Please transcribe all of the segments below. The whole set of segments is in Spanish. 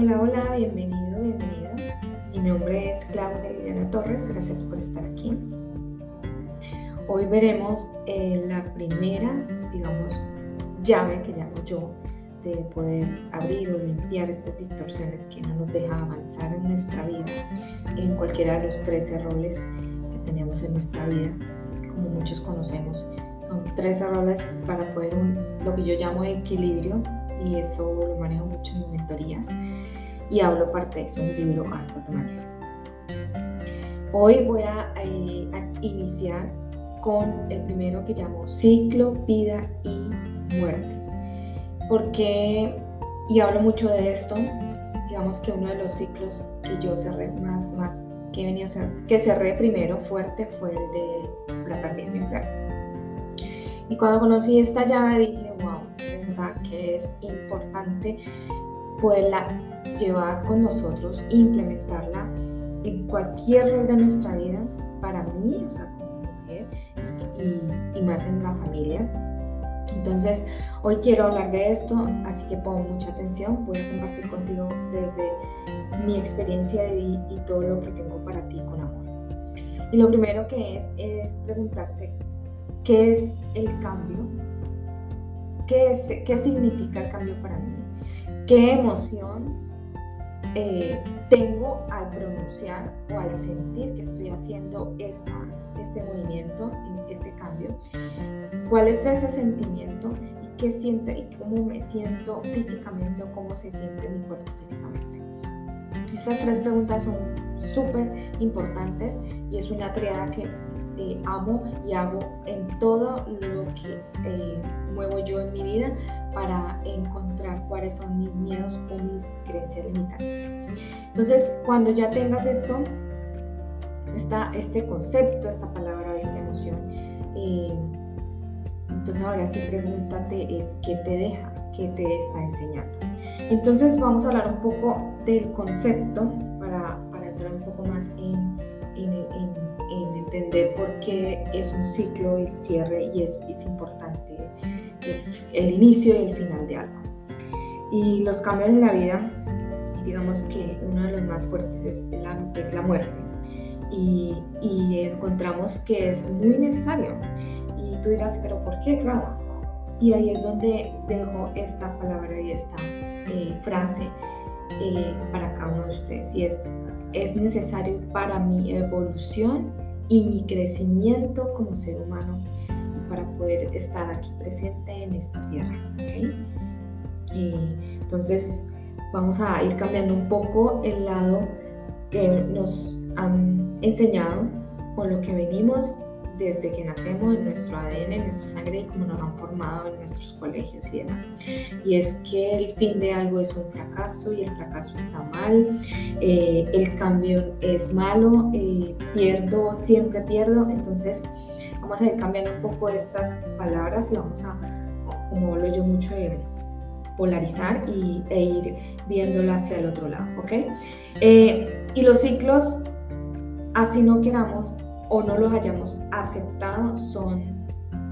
Hola, hola, bienvenido, bienvenida. Mi nombre es Claudia Liliana Torres, gracias por estar aquí. Hoy veremos eh, la primera, digamos, llave que llamo yo de poder abrir o limpiar estas distorsiones que no nos deja avanzar en nuestra vida, en cualquiera de los 13 roles que tenemos en nuestra vida, como muchos conocemos. Son 13 roles para poder un, lo que yo llamo equilibrio y eso lo manejo mucho en mis mentorías y hablo parte de eso en un libro hasta manera. Hoy voy a, eh, a, iniciar con el primero que llamo ciclo, vida y muerte. Porque, y hablo mucho de esto, digamos que uno de los ciclos que yo cerré más, más, que he venido a ser, que cerré primero fuerte fue el de la pérdida de mi empleo. Y cuando conocí esta llave dije, que es importante poderla llevar con nosotros, implementarla en cualquier rol de nuestra vida, para mí, o sea, como mujer y, y más en la familia. Entonces, hoy quiero hablar de esto, así que pongo mucha atención. Voy a compartir contigo desde mi experiencia y, y todo lo que tengo para ti con amor. Y lo primero que es es preguntarte qué es el cambio ¿Qué, ¿Qué significa el cambio para mí? ¿Qué emoción eh, tengo al pronunciar o al sentir que estoy haciendo esta, este movimiento, este cambio? ¿Cuál es ese sentimiento y qué siente y cómo me siento físicamente o cómo se siente mi cuerpo físicamente? Estas tres preguntas son súper importantes y es una triada que amo y hago en todo lo que eh, muevo yo en mi vida para encontrar cuáles son mis miedos o mis creencias limitantes. Entonces, cuando ya tengas esto, está este concepto, esta palabra, esta emoción, eh, entonces ahora sí pregúntate es qué te deja, qué te está enseñando. Entonces vamos a hablar un poco del concepto entender por qué es un ciclo el cierre y es, es importante el, inicio y el final de algo. Y los cambios en la vida, digamos que uno de los más fuertes es la, es la muerte. Y, y, encontramos que es muy necesario. Y tú dirás, pero ¿por qué? Claro. Y ahí es donde dejo esta palabra y esta eh, frase eh, para cada uno de ustedes. Y es es necesario para mi evolución y mi crecimiento como ser humano y para poder estar aquí presente en esta tierra. entonces vamos a ir cambiando un poco el lado que nos han enseñado con lo que venimos desde que nacemos en nuestro ADN, en nuestra sangre y como nos han formado en nuestros colegios y demás. Y es que el fin de algo es un fracaso y el fracaso está mal, eh, el cambio es malo, eh, pierdo, siempre pierdo, entonces vamos a ir cambiando un poco estas palabras y vamos a, como hablo yo mucho, de polarizar y, e ir viéndola hacia el otro lado, ¿ok? Eh, y los ciclos, así no queramos, o no los hayamos aceptado son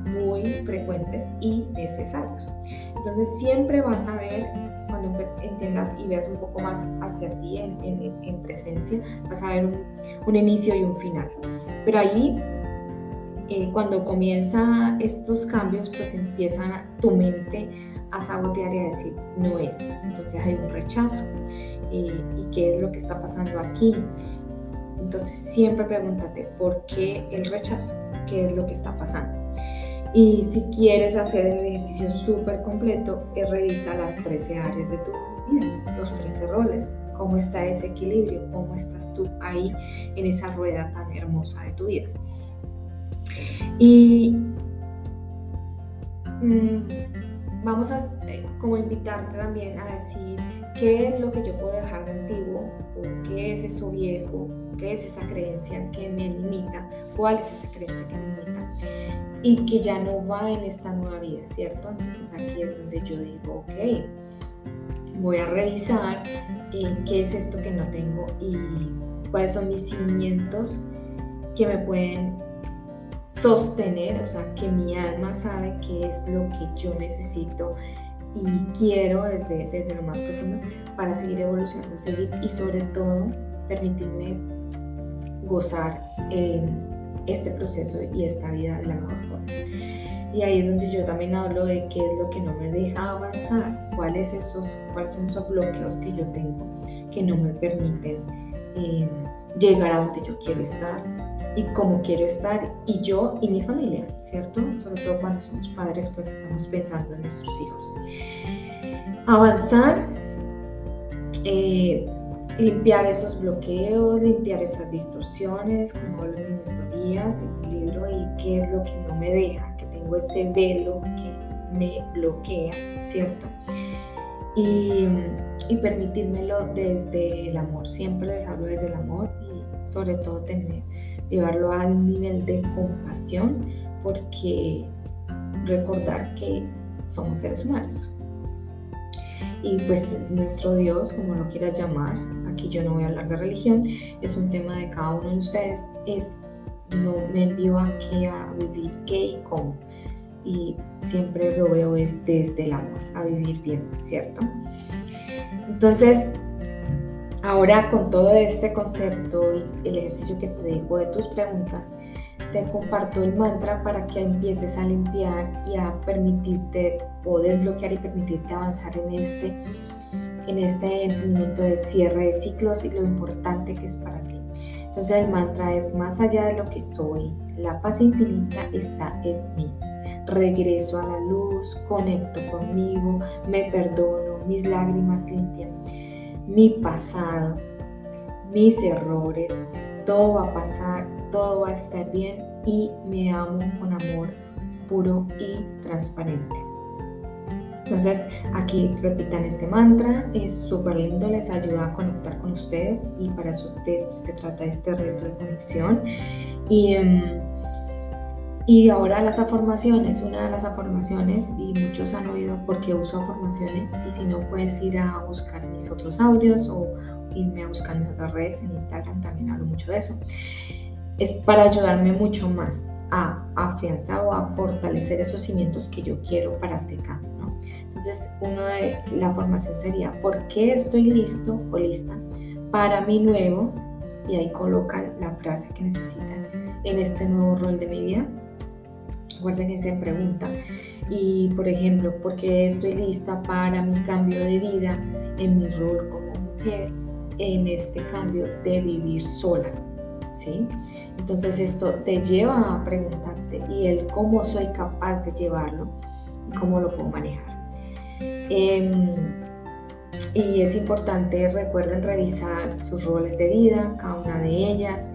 muy frecuentes y necesarios. Entonces siempre vas a ver, cuando entiendas y veas un poco más hacia ti en, en, presencia, vas a ver un, inicio y un final. Pero ahí, eh, cuando comienza estos cambios, pues empiezan tu mente a sabotear y a decir, no es. Entonces hay un rechazo. Eh, ¿Y qué es lo que está pasando aquí? Entonces siempre pregúntate por qué el rechazo, qué es lo que está pasando. Y si quieres hacer el ejercicio súper completo, eh, revisa las 13 áreas de tu vida, los 13 roles, cómo está ese equilibrio, cómo estás tú ahí en esa rueda tan hermosa de tu vida. Y mm, vamos a eh, como invitarte también a decir qué es lo que yo puedo dejar de antiguo o qué es eso viejo qué es esa creencia que me limita, cuál es esa creencia que me limita y que ya no va en esta nueva vida, ¿cierto? Entonces aquí es donde yo digo, ok, voy a revisar eh, qué es esto que no tengo y cuáles son mis cimientos que me pueden sostener, o sea, que mi alma sabe qué es lo que yo necesito y quiero desde, desde lo más profundo para seguir evolucionando, seguir y sobre todo permitirme gozar eh, este proceso y esta vida de la mejor forma. Y ahí es donde yo también hablo de qué es lo que no me deja avanzar, cuáles, esos, cuáles son esos bloqueos que yo tengo que no me permiten eh, llegar a donde yo quiero estar y cómo quiero estar y yo y mi familia, ¿cierto? Sobre todo cuando somos padres, pues estamos pensando en nuestros hijos. Avanzar, eh, limpiar esos bloqueos, limpiar esas distorsiones, como hablo en mis mentorías, en mi libro, y qué es lo que no me deja, que tengo ese velo que me bloquea, ¿cierto? Y, y permitírmelo desde el amor, siempre les hablo desde el amor y sobre todo tener, llevarlo al nivel de compasión, porque recordar que somos seres humanos. Y pues nuestro Dios, como lo quieras llamar, aquí yo no voy a hablar de religión, es un tema de cada uno de ustedes, es no me envío a qué, a vivir qué y cómo. Y siempre lo veo es desde el amor, a vivir bien, ¿cierto? Entonces, ahora con todo este concepto y el ejercicio que te dejo de tus preguntas, te comparto el mantra para que empieces a limpiar y a permitirte o desbloquear y permitirte avanzar en este en este entendimiento de cierre de ciclos y lo importante que es para ti. Entonces el mantra es más allá de lo que soy, la paz infinita está en mí. Regreso a la luz, conecto conmigo, me perdono, mis lágrimas limpian mi pasado, mis errores, todo va a pasar, todo va a estar bien y me amo con amor puro y transparente. Entonces aquí repitan este mantra, es súper lindo, les ayuda a conectar con ustedes y para eso de se trata este reto de conexión. Y, em, y ahora las afirmaciones, una de las afirmaciones, y muchos han oído por qué uso afirmaciones, y si no puedes ir a buscar mis otros audios o irme a buscar mis otras redes, en Instagram también hablo mucho de eso, es para ayudarme mucho más a afianzar o a fortalecer esos cimientos que yo quiero para este cambio. Entonces, uno de la formación sería, ¿por qué estoy listo o lista para mi nuevo? Y ahí colocan la frase que necesitan en este nuevo rol de mi vida. Recuerden que se pregunta. Y, por ejemplo, ¿por qué estoy lista para mi cambio de vida en mi rol como mujer, en este cambio de vivir sola? ¿Sí? Entonces esto te lleva a preguntarte y el cómo soy capaz de llevarlo cómo lo puedo manejar. Em, y es importante, recuerden revisar sus roles de vida, cada una de ellas,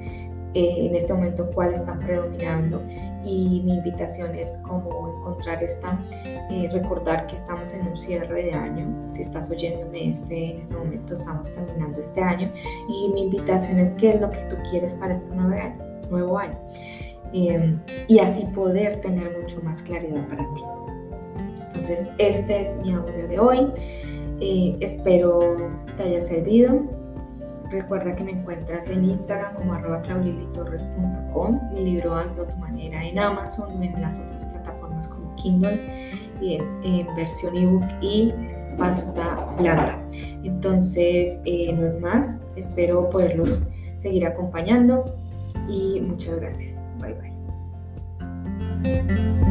eh, en este momento cuáles están predominando y mi invitación es como encontrar esta, eh, recordar que estamos en un cierre de año, si estás oyéndome este, en este momento estamos terminando este año y mi invitación es qué es lo que tú quieres para este nuevo año, nuevo año em, y así poder tener mucho más claridad para ti. Entonces, este es mi audio de hoy. Eh, espero te haya servido. Recuerda que me encuentras en Instagram como arroba claulilitorres.com. Mi libro Hazlo a tu manera en Amazon, en las otras plataformas como Kindle y en, versión ebook y pasta blanda. Entonces, eh, no es más. Espero poderlos seguir acompañando y muchas gracias. Bye bye.